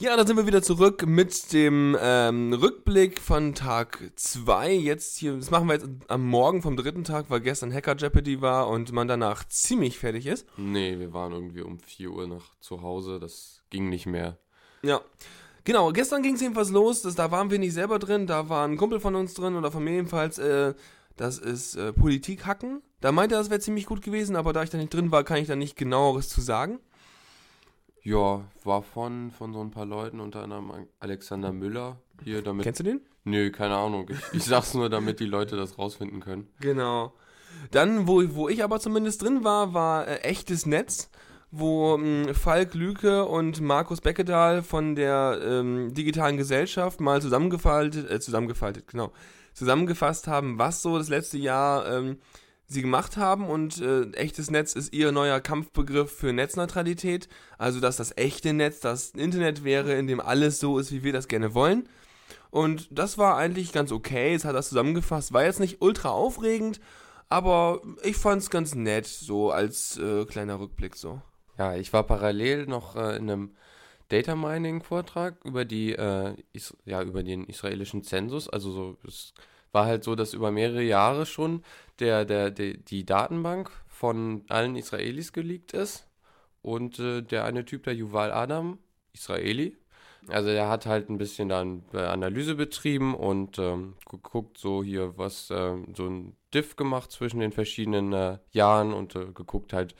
Ja, da sind wir wieder zurück mit dem ähm, Rückblick von Tag 2. Jetzt hier, das machen wir jetzt am Morgen vom dritten Tag, weil gestern Hacker Jeopardy war und man danach ziemlich fertig ist. Nee, wir waren irgendwie um 4 Uhr noch zu Hause, das ging nicht mehr. Ja. Genau, gestern ging es jedenfalls los, das, da waren wir nicht selber drin, da war ein Kumpel von uns drin oder von mir jedenfalls, äh, das ist äh, Politik hacken. Da meinte er, das wäre ziemlich gut gewesen, aber da ich da nicht drin war, kann ich da nicht genaueres zu sagen. Ja, war von, von so ein paar Leuten, unter anderem Alexander Müller hier damit. Kennst du den? Nö, keine Ahnung. Ich, ich sag's nur, damit die Leute das rausfinden können. Genau. Dann, wo, wo ich aber zumindest drin war, war äh, echtes Netz wo ähm, Falk Lüke und Markus Beckedahl von der ähm, digitalen Gesellschaft mal zusammengefaltet, äh, zusammengefaltet, genau, zusammengefasst haben, was so das letzte Jahr ähm, sie gemacht haben und äh, echtes Netz ist ihr neuer Kampfbegriff für Netzneutralität, also dass das echte Netz das Internet wäre, in dem alles so ist, wie wir das gerne wollen. Und das war eigentlich ganz okay, es hat das zusammengefasst, war jetzt nicht ultra aufregend, aber ich fand es ganz nett, so als äh, kleiner Rückblick so. Ja, ich war parallel noch äh, in einem Data Mining Vortrag über die äh, ja über den israelischen Zensus. Also so es war halt so, dass über mehrere Jahre schon der der, der die Datenbank von allen Israelis geleakt ist und äh, der eine Typ, der Yuval Adam, Israeli, also er hat halt ein bisschen dann äh, Analyse betrieben und ähm, geguckt, so hier was, äh, so ein Diff gemacht zwischen den verschiedenen äh, Jahren und äh, geguckt halt,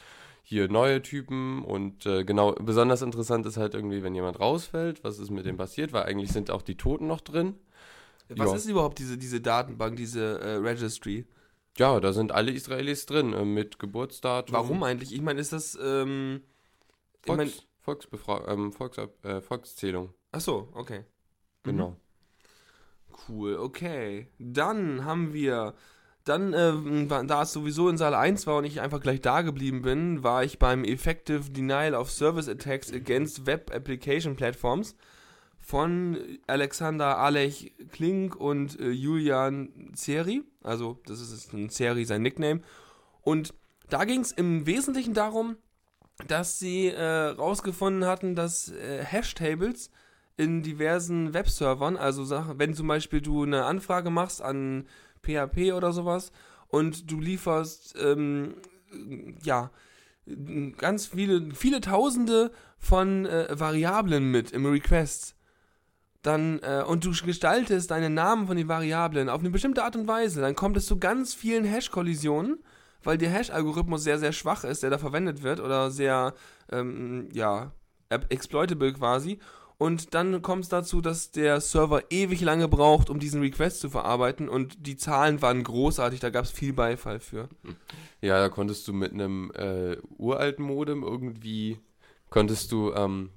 hier neue Typen und äh, genau, besonders interessant ist halt irgendwie, wenn jemand rausfällt, was ist mit dem passiert, weil eigentlich sind auch die Toten noch drin. Was jo. ist überhaupt diese, diese Datenbank, diese äh, Registry? Ja, da sind alle Israelis drin, äh, mit Geburtsdatum. Warum eigentlich? Ich meine, ist das, ähm, Volks, ich mein, Volksbefra ähm, Volks, äh, Volkszählung. Ach so, okay. Genau. Mhm. Cool, okay. Dann haben wir dann, äh, da es sowieso in Saal 1 war und ich einfach gleich da geblieben bin, war ich beim Effective Denial of Service Attacks Against Web Application Platforms von Alexander Alech Klink und äh, Julian Zeri. Also, das ist ein Zeri, sein Nickname. Und da ging es im Wesentlichen darum, dass sie äh, rausgefunden hatten, dass äh, Hashtables in diversen Webservern, also wenn zum Beispiel du eine Anfrage machst an PHP oder sowas und du lieferst, ähm, ja, ganz viele, viele Tausende von äh, Variablen mit im Request. Dann, äh, und du gestaltest deinen Namen von den Variablen auf eine bestimmte Art und Weise, dann kommt es zu ganz vielen Hash-Kollisionen, weil der Hash-Algorithmus sehr, sehr schwach ist, der da verwendet wird, oder sehr, ähm, ja, exploitable quasi. Und dann kommt es dazu, dass der Server ewig lange braucht, um diesen Request zu verarbeiten. Und die Zahlen waren großartig, da gab es viel Beifall für. Ja, da konntest du mit einem äh, uralten Modem irgendwie, konntest du, ähm,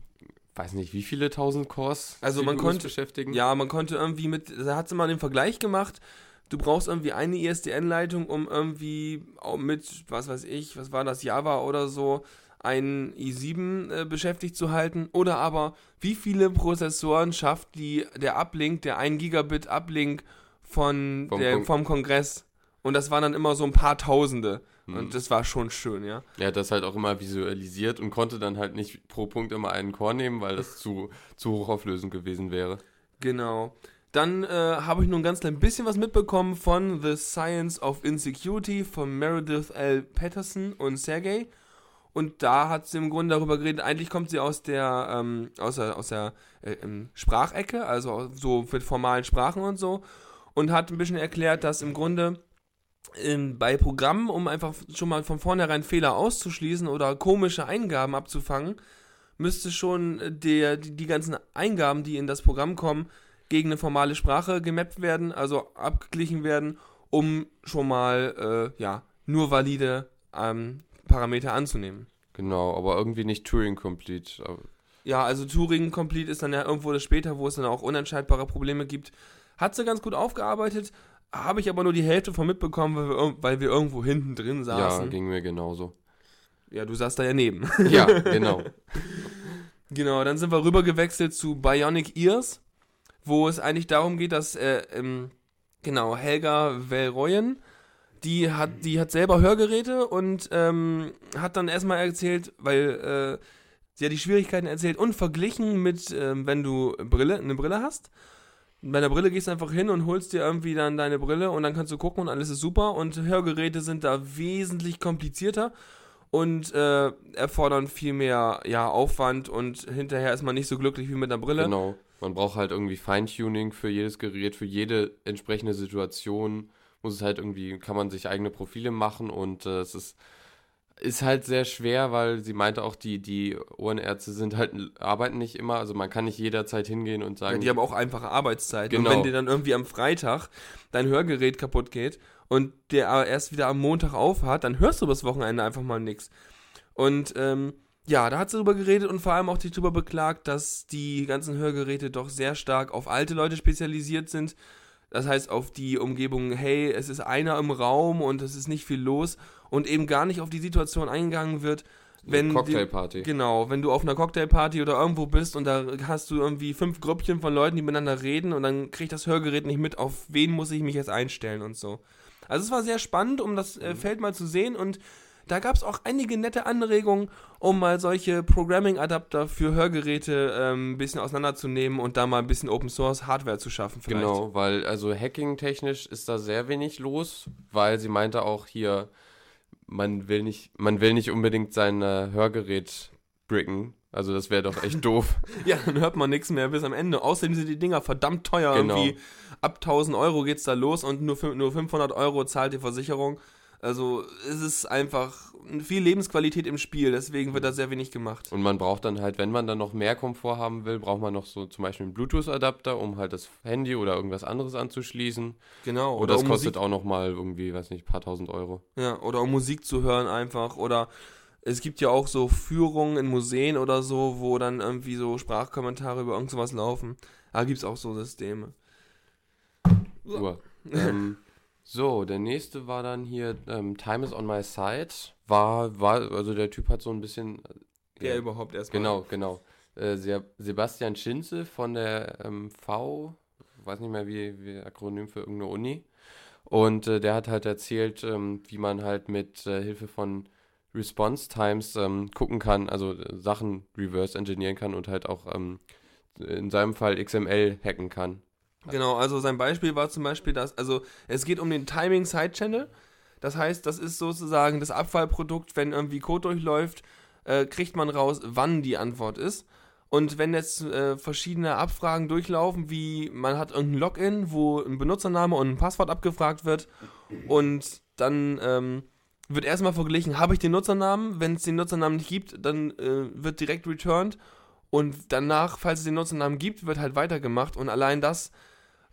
weiß nicht, wie viele tausend Cores also man konnte, beschäftigen? Ja, man konnte irgendwie mit, da hat sie mal den Vergleich gemacht. Du brauchst irgendwie eine ISDN-Leitung, um irgendwie mit, was weiß ich, was war das, Java oder so, einen i7 äh, beschäftigt zu halten oder aber wie viele Prozessoren schafft die, der Uplink, der 1 Gigabit Uplink von vom, der, Kon vom Kongress und das waren dann immer so ein paar Tausende hm. und das war schon schön, ja. Er hat das halt auch immer visualisiert und konnte dann halt nicht pro Punkt immer einen Core nehmen, weil das zu, zu hochauflösend gewesen wäre. Genau. Dann äh, habe ich nur ein ganz klein bisschen was mitbekommen von The Science of Insecurity von Meredith L. Patterson und Sergey. Und da hat sie im Grunde darüber geredet, eigentlich kommt sie aus der, ähm, aus der, aus der äh, Sprachecke, also so mit formalen Sprachen und so. Und hat ein bisschen erklärt, dass im Grunde ähm, bei Programmen, um einfach schon mal von vornherein Fehler auszuschließen oder komische Eingaben abzufangen, müsste schon der, die, die ganzen Eingaben, die in das Programm kommen, gegen eine formale Sprache gemappt werden, also abgeglichen werden, um schon mal äh, ja, nur valide ähm, Parameter anzunehmen. Genau, aber irgendwie nicht Turing Complete. Ja, also Turing Complete ist dann ja irgendwo das später, wo es dann auch unentscheidbare Probleme gibt. Hat sie ganz gut aufgearbeitet, habe ich aber nur die Hälfte von mitbekommen, weil wir, weil wir irgendwo hinten drin saßen. Ja, ging mir genauso. Ja, du saßt da ja neben. Ja, genau. genau, dann sind wir rüber gewechselt zu Bionic Ears, wo es eigentlich darum geht, dass äh, ähm, genau Helga Velroyen die hat, die hat selber Hörgeräte und ähm, hat dann erstmal erzählt, weil sie hat die Schwierigkeiten erzählt und verglichen mit, ähm, wenn du Brille, eine Brille hast. Bei der Brille gehst du einfach hin und holst dir irgendwie dann deine Brille und dann kannst du gucken und alles ist super. Und Hörgeräte sind da wesentlich komplizierter und äh, erfordern viel mehr ja, Aufwand und hinterher ist man nicht so glücklich wie mit einer Brille. Genau. Man braucht halt irgendwie Feintuning für jedes Gerät, für jede entsprechende Situation muss es halt irgendwie, kann man sich eigene Profile machen und äh, es ist, ist halt sehr schwer, weil sie meinte auch, die, die Ohrenärzte sind halt, arbeiten nicht immer, also man kann nicht jederzeit hingehen und sagen. Ja, die haben auch einfache Arbeitszeiten. Genau. Und wenn dir dann irgendwie am Freitag dein Hörgerät kaputt geht und der aber erst wieder am Montag aufhat, dann hörst du das Wochenende einfach mal nichts. Und ähm, ja, da hat sie drüber geredet und vor allem auch sich drüber beklagt, dass die ganzen Hörgeräte doch sehr stark auf alte Leute spezialisiert sind. Das heißt auf die Umgebung, hey, es ist einer im Raum und es ist nicht viel los und eben gar nicht auf die Situation eingegangen wird, wenn Cocktailparty. Genau, wenn du auf einer Cocktailparty oder irgendwo bist und da hast du irgendwie fünf Grüppchen von Leuten, die miteinander reden und dann kriegt das Hörgerät nicht mit, auf wen muss ich mich jetzt einstellen und so. Also es war sehr spannend, um das äh, Feld mal zu sehen und da gab es auch einige nette Anregungen, um mal solche Programming-Adapter für Hörgeräte ähm, ein bisschen auseinanderzunehmen und da mal ein bisschen Open-Source-Hardware zu schaffen. Vielleicht. Genau, weil also hacking-technisch ist da sehr wenig los, weil sie meinte auch hier, man will nicht, man will nicht unbedingt sein äh, Hörgerät bricken. Also das wäre doch echt doof. ja, dann hört man nichts mehr bis am Ende. Außerdem sind die Dinger verdammt teuer. Genau. Irgendwie ab 1000 Euro geht's da los und nur, nur 500 Euro zahlt die Versicherung. Also es ist einfach viel Lebensqualität im Spiel, deswegen wird da sehr wenig gemacht. Und man braucht dann halt, wenn man dann noch mehr Komfort haben will, braucht man noch so zum Beispiel einen Bluetooth-Adapter, um halt das Handy oder irgendwas anderes anzuschließen. Genau. Oder, oder das um kostet Musik auch nochmal irgendwie, weiß nicht, ein paar tausend Euro. Ja, oder um Musik zu hören einfach. Oder es gibt ja auch so Führungen in Museen oder so, wo dann irgendwie so Sprachkommentare über irgend sowas laufen. Da gibt es auch so Systeme. Uah. ähm, so, der nächste war dann hier ähm, Time is on my side. War, war, also der Typ hat so ein bisschen. Äh, der ja, überhaupt erstmal. Genau, genau. Äh, Sebastian Schinze von der ähm, V, weiß nicht mehr wie, wie Akronym für irgendeine Uni. Und äh, der hat halt erzählt, ähm, wie man halt mit äh, Hilfe von Response Times ähm, gucken kann, also äh, Sachen reverse engineeren kann und halt auch ähm, in seinem Fall XML hacken kann. Genau, also sein Beispiel war zum Beispiel, dass, also es geht um den Timing Side Channel. Das heißt, das ist sozusagen das Abfallprodukt, wenn irgendwie Code durchläuft, äh, kriegt man raus, wann die Antwort ist. Und wenn jetzt äh, verschiedene Abfragen durchlaufen, wie man hat irgendein Login, wo ein Benutzername und ein Passwort abgefragt wird und dann ähm, wird erstmal verglichen, habe ich den Nutzernamen? Wenn es den Nutzernamen nicht gibt, dann äh, wird direkt returned und danach, falls es den Nutzernamen gibt, wird halt weitergemacht und allein das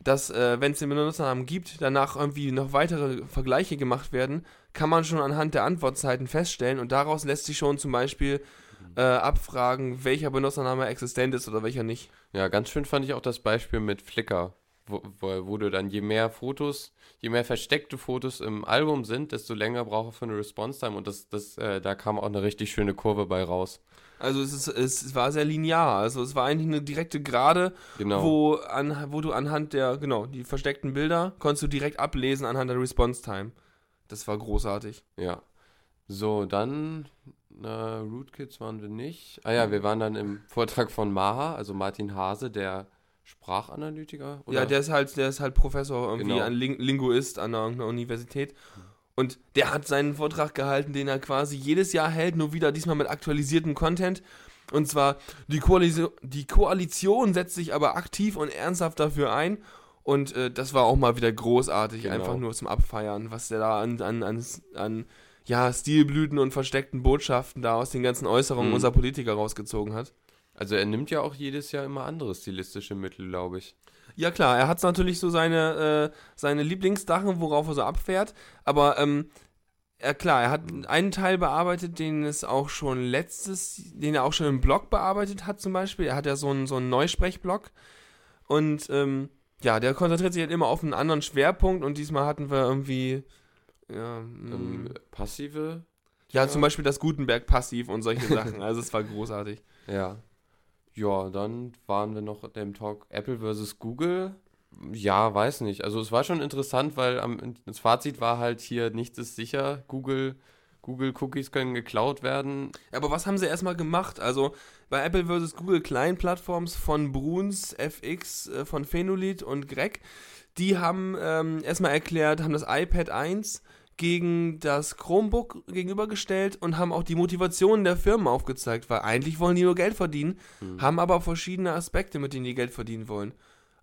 dass, äh, wenn es den Benutzernamen gibt, danach irgendwie noch weitere Vergleiche gemacht werden, kann man schon anhand der Antwortzeiten feststellen und daraus lässt sich schon zum Beispiel äh, abfragen, welcher Benutzername existent ist oder welcher nicht. Ja, ganz schön fand ich auch das Beispiel mit Flickr, wo, wo, wo du dann je mehr Fotos, je mehr versteckte Fotos im Album sind, desto länger braucht er für eine Response-Time und das, das, äh, da kam auch eine richtig schöne Kurve bei raus. Also es, ist, es war sehr linear. Also es war eigentlich eine direkte Gerade, genau. wo, an, wo du anhand der, genau, die versteckten Bilder konntest du direkt ablesen anhand der Response Time. Das war großartig. Ja. So, dann äh, Rootkits waren wir nicht. Ah ja, wir waren dann im Vortrag von Maha, also Martin Hase, der Sprachanalytiker. Oder? Ja, der ist halt, der ist halt Professor, irgendwie genau. ein Ling Linguist an einer Universität. Und der hat seinen Vortrag gehalten, den er quasi jedes Jahr hält, nur wieder diesmal mit aktualisiertem Content. Und zwar, die Koalition, die Koalition setzt sich aber aktiv und ernsthaft dafür ein. Und äh, das war auch mal wieder großartig, genau. einfach nur zum Abfeiern, was der da an, an, an, an ja, Stilblüten und versteckten Botschaften da aus den ganzen Äußerungen mhm. unserer Politiker rausgezogen hat. Also er nimmt ja auch jedes Jahr immer andere stilistische Mittel, glaube ich. Ja klar, er hat natürlich so seine, äh, seine Lieblingssachen, worauf er so abfährt, aber ähm, ja klar, er hat einen Teil bearbeitet, den es auch schon letztes, den er auch schon im Blog bearbeitet hat zum Beispiel. Er hat ja so einen, so einen Neusprechblog und ähm, ja, der konzentriert sich halt immer auf einen anderen Schwerpunkt und diesmal hatten wir irgendwie ja, ähm, passive. Ja, zum Beispiel das Gutenberg-Passiv und solche Sachen. Also es war großartig. Ja. Ja, dann waren wir noch im Talk Apple versus Google. Ja, weiß nicht. Also es war schon interessant, weil am, das Fazit war halt hier, nichts ist sicher. Google Google-Cookies können geklaut werden. Aber was haben sie erstmal gemacht? Also bei Apple vs. Google Client-Plattforms von Bruns, FX, äh, von Phenolith und Greg, die haben ähm, erstmal erklärt, haben das iPad 1 gegen das Chromebook gegenübergestellt und haben auch die Motivation der Firmen aufgezeigt, weil eigentlich wollen die nur Geld verdienen, Hm. haben aber verschiedene Aspekte, mit denen die Geld verdienen wollen.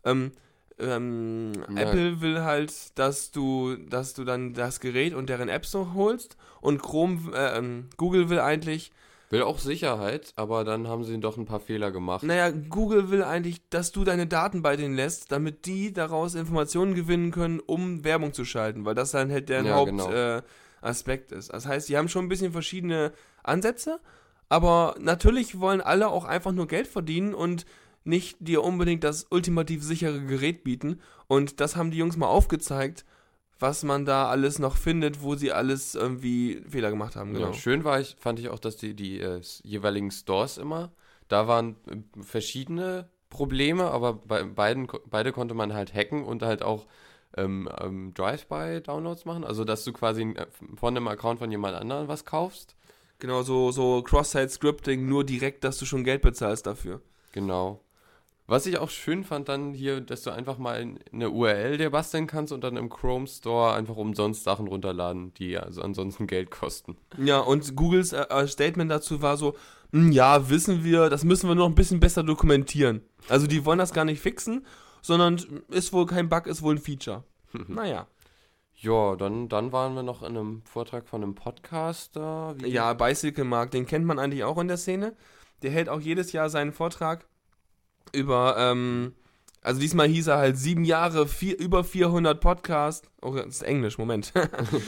Ähm, ähm, Ja. Apple will halt, dass du, dass du dann das Gerät und deren Apps so holst und Chrome, äh, ähm, Google will eigentlich, Will auch Sicherheit, aber dann haben sie doch ein paar Fehler gemacht. naja, Google will eigentlich, dass du deine Daten bei denen lässt, damit die daraus Informationen gewinnen können, um Werbung zu schalten, weil das dann halt deren Ja, Hauptaspekt genau. äh, ist. Das heißt, die haben schon ein bisschen verschiedene Ansätze, aber natürlich wollen alle auch einfach nur Geld verdienen und nicht dir unbedingt das ultimativ sichere Gerät bieten. Und das haben die Jungs mal aufgezeigt, was man da alles noch findet, wo sie alles irgendwie Fehler gemacht haben. Genau. Ja, schön war ich, fand ich auch, dass die, die äh, jeweiligen Stores immer, da waren äh, verschiedene Probleme, aber bei beiden, beide konnte man halt hacken und halt auch ähm, ähm, Drive-by-Downloads machen, also dass du quasi äh, von einem Account von jemand anderem was kaufst. Genau, so, so Cross-Site-Scripting, nur direkt, dass du schon Geld bezahlst dafür. Genau. Was ich auch schön fand dann hier, dass du einfach mal in- eine URL dir basteln kannst und dann im Chrome Store einfach umsonst Sachen runterladen, die also ansonsten Geld kosten. Ja, und Googles äh, äh, Statement dazu war so, "Hm, ja, wissen wir, das müssen wir noch ein bisschen besser dokumentieren. Also die wollen das gar nicht fixen, sondern ist wohl kein Bug, ist wohl ein Feature. naja. Ja, dann, dann waren wir noch in einem Vortrag von einem Podcaster. Wie- Ja, Bicycle Mark, den kennt man eigentlich auch in der Szene. Der hält auch jedes Jahr seinen Vortrag über, ähm, also diesmal hieß er halt sieben Jahre, vier, über 400 Podcasts. Oh, das ist Englisch, Moment.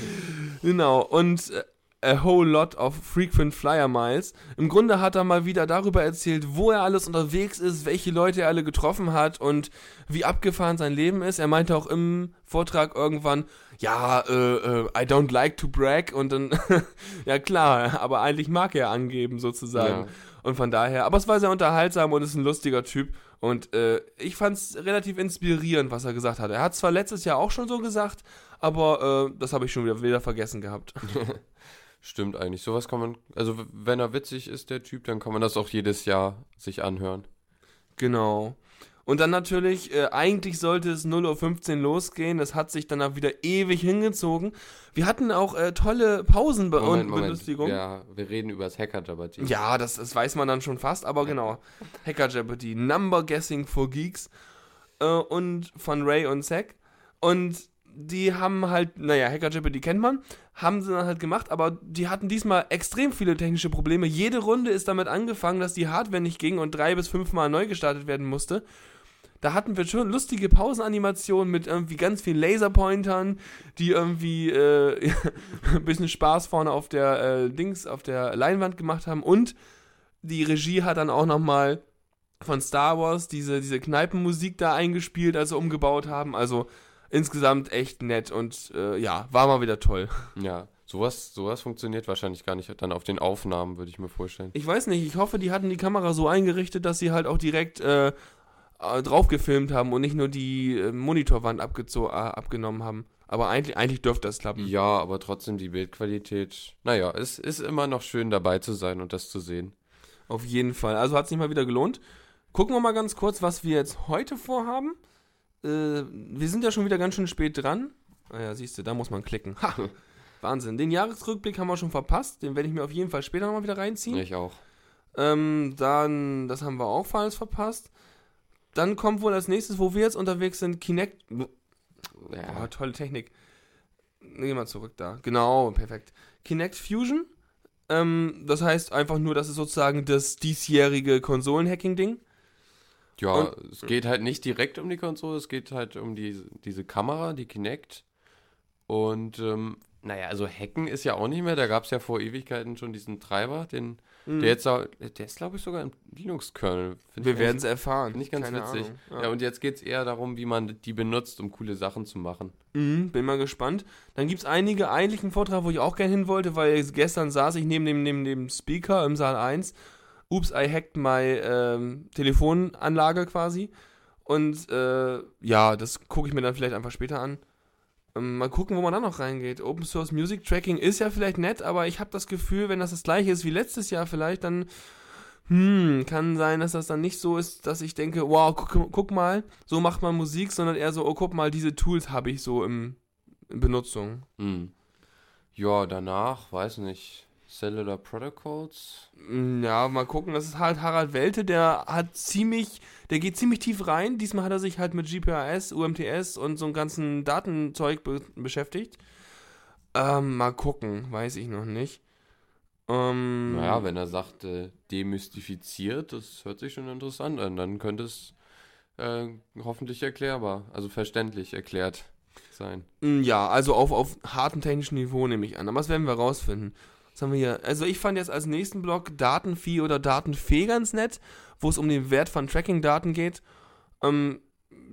genau, und äh, a whole lot of frequent flyer miles. Im Grunde hat er mal wieder darüber erzählt, wo er alles unterwegs ist, welche Leute er alle getroffen hat und wie abgefahren sein Leben ist. Er meinte auch im Vortrag irgendwann, ja, äh, äh, I don't like to brag und dann, ja klar, aber eigentlich mag er angeben sozusagen. Ja. Und von daher, aber es war sehr unterhaltsam und ist ein lustiger Typ. Und äh, ich fand es relativ inspirierend, was er gesagt hat. Er hat zwar letztes Jahr auch schon so gesagt, aber äh, das habe ich schon wieder, wieder vergessen gehabt. Stimmt eigentlich. Sowas kann man, also wenn er witzig ist, der Typ, dann kann man das auch jedes Jahr sich anhören. Genau. Und dann natürlich, äh, eigentlich sollte es 0.15 Uhr losgehen. Das hat sich dann auch wieder ewig hingezogen. Wir hatten auch äh, tolle Pausen bei und Belustigung. Ja, wir reden über das hacker jabberty Ja, das, das weiß man dann schon fast, aber genau. Hacker Jeopardy, Number Guessing for Geeks äh, und von Ray und Zack. Und die haben halt, naja, Hacker Jeopardy kennt man, haben sie dann halt gemacht, aber die hatten diesmal extrem viele technische Probleme. Jede Runde ist damit angefangen, dass die Hardware nicht ging und drei bis fünfmal neu gestartet werden musste. Da hatten wir schon lustige Pausenanimationen mit irgendwie ganz vielen Laserpointern, die irgendwie äh, ein bisschen Spaß vorne auf der äh, Dings, auf der Leinwand gemacht haben. Und die Regie hat dann auch nochmal von Star Wars diese, diese Kneipenmusik da eingespielt, als sie umgebaut haben. Also insgesamt echt nett und äh, ja, war mal wieder toll. Ja, sowas, sowas funktioniert wahrscheinlich gar nicht dann auf den Aufnahmen, würde ich mir vorstellen. Ich weiß nicht, ich hoffe, die hatten die Kamera so eingerichtet, dass sie halt auch direkt äh, äh, drauf gefilmt haben und nicht nur die äh, Monitorwand äh, abgenommen haben. Aber eigentlich, eigentlich dürfte das klappen. Ja, aber trotzdem die Bildqualität. Naja, es ist immer noch schön dabei zu sein und das zu sehen. Auf jeden Fall. Also hat sich mal wieder gelohnt. Gucken wir mal ganz kurz, was wir jetzt heute vorhaben. Äh, wir sind ja schon wieder ganz schön spät dran. Naja, siehst du, da muss man klicken. Ha! Wahnsinn. Den Jahresrückblick haben wir schon verpasst. Den werde ich mir auf jeden Fall später nochmal wieder reinziehen. Ich auch. Ähm, dann, das haben wir auch alles verpasst. Dann kommt wohl als nächstes, wo wir jetzt unterwegs sind, Kinect. Oh, Ja, tolle Technik. Geh mal zurück da. Genau, perfekt. Kinect Fusion. Ähm, das heißt einfach nur, das ist sozusagen das diesjährige Konsolenhacking-Ding. Ja es geht halt nicht direkt um die Konsole, es geht halt um die, diese Kamera, die Kinect. Und ähm, naja, also Hacken ist ja auch nicht mehr. Da gab es ja vor Ewigkeiten schon diesen Treiber, den, Mhm. der jetzt, der ist glaube ich sogar im Linux-Kernel. Wir werden es erfahren. Finde ich ganz Keine witzig. Ahnung. Ja. und jetzt geht es eher darum, wie man die benutzt, um coole Sachen zu machen. Mhm, bin mal gespannt. Dann gibt es einige, eigentlich einen Vortrag, wo ich auch gerne hin wollte, weil gestern saß ich neben dem, neben dem Speaker im Saal 1. Ups, I hacked my ähm, Telefonanlage quasi. Und äh, ja, das gucke ich mir dann vielleicht einfach später an. Ähm, mal gucken, wo man dann noch reingeht. Open Source Music Tracking ist ja vielleicht nett, aber ich habe das Gefühl, wenn das das gleiche ist wie letztes Jahr vielleicht, dann hm, kann sein, dass das dann nicht so ist, dass ich denke, wow, guck, guck mal, so macht man Musik, sondern eher so, oh, guck mal, diese Tools habe ich so im, in Benutzung. Hm. Ja, danach, weiß nicht, Cellular Protocols. Hm, Ja, mal gucken. Das ist halt Harald Welte, der hat ziemlich, der geht ziemlich tief rein. Diesmal hat er sich halt mit GPRS, UMTS und so einem ganzen Datenzeug be beschäftigt. Ähm, mal gucken, weiß ich noch nicht. Ähm, Naja, wenn er sagt, äh, demystifiziert, das hört sich schon interessant an, dann könnte es äh, hoffentlich erklärbar, also verständlich erklärt sein. Mm, Ja, also auf, auf hartem technischen Niveau nehme ich an. Aber das werden wir rausfinden. Was haben wir hier? Also ich fand jetzt als nächsten Block Datenvieh oder Datenfee ganz nett, wo es um den Wert von Tracking-Daten geht. Ähm,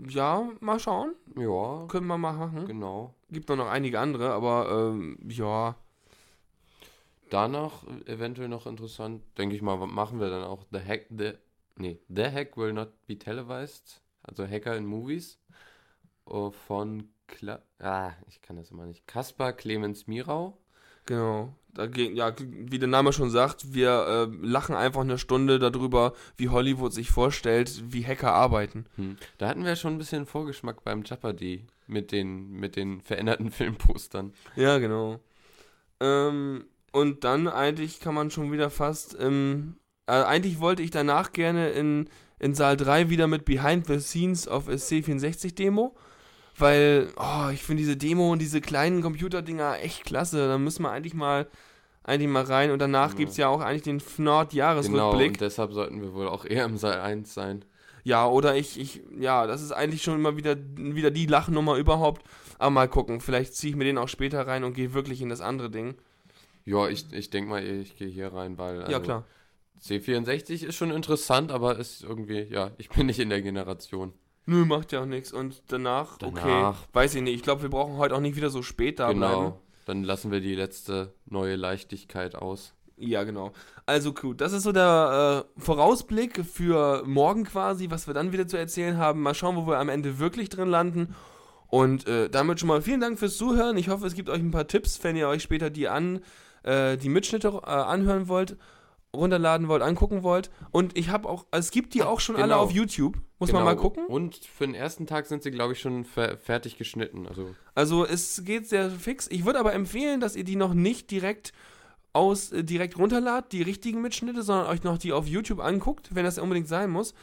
ja, mal schauen. Ja, Können wir mal machen. genau. Gibt noch, noch einige andere, aber ähm, ja. Danach äh, eventuell noch interessant, denke ich mal, machen wir dann auch The Hack, The, nee, The Hack Will Not Be Televised, also Hacker in Movies, äh, von, Kla ah, ich kann das immer nicht, Kaspar Clemens Mirau. Genau. Da ging, ja, wie der Name schon sagt, wir äh, lachen einfach eine Stunde darüber, wie Hollywood sich vorstellt, wie Hacker arbeiten. Hm. Da hatten wir schon ein bisschen Vorgeschmack beim Jeopardy mit den, mit den veränderten Filmpostern. Ja, genau. Ähm, und dann eigentlich kann man schon wieder fast, ähm, äh, eigentlich wollte ich danach gerne in, in Saal 3 wieder mit Behind the Scenes of a C64 Demo, weil, oh, ich finde diese Demo und diese kleinen Computerdinger echt klasse. Da müssen wir eigentlich mal, eigentlich mal rein und danach Ja. gibt es ja auch eigentlich den FNORD Genau, und deshalb sollten wir wohl auch eher im Saal 1 sein. Ja, oder ich, ich, ja, das ist eigentlich schon immer wieder, wieder die Lachnummer überhaupt. Aber mal gucken, vielleicht ziehe ich mir den auch später rein und gehe wirklich in das andere Ding. Ja, ich, ich denke mal, ich gehe hier rein, weil ja, also, klar. C64 ist schon interessant, aber ist irgendwie, ja, ich bin nicht in der Generation. Nö, macht ja auch nichts. Und danach, okay, Danach. weiß ich nicht. Ich glaube, wir brauchen heute auch nicht wieder so spät da bleiben. genau. Dann lassen wir die letzte neue Leichtigkeit aus. Ja, genau. Also gut, das ist so der äh, Vorausblick für morgen quasi, was wir dann wieder zu erzählen haben. Mal schauen, wo wir am Ende wirklich drin landen. Und äh, damit schon mal vielen Dank fürs Zuhören. Ich hoffe, es gibt euch ein paar Tipps, wenn ihr euch später die an äh, die Mitschnitte äh, anhören wollt, runterladen wollt, angucken wollt. Und ich habe auch, also es gibt die auch schon alle genau. auf YouTube. Muss Genau. man mal gucken. Und für den ersten Tag sind sie, glaube ich, schon fer fertig geschnitten. Also, Also es geht sehr fix. Ich würde aber empfehlen, dass ihr die noch nicht direkt aus äh, direkt runterladet, die richtigen Mitschnitte, sondern euch noch die auf YouTube anguckt, wenn das unbedingt sein muss,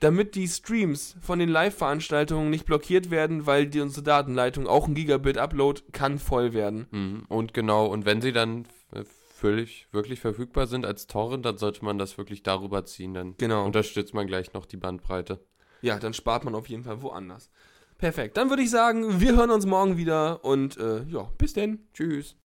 damit die Streams von den Live-Veranstaltungen nicht blockiert werden, weil die unsere Datenleitung auch ein Gigabit Upload kann voll werden. mhm. und genau, und wenn sie dann völlig, wirklich verfügbar sind als Torrent, dann sollte man das wirklich darüber ziehen. Dann Genau. unterstützt man gleich noch die Bandbreite. Ja, dann spart man auf jeden Fall woanders. Perfekt. Dann würde ich sagen, wir hören uns morgen wieder und äh, ja, bis denn. Tschüss.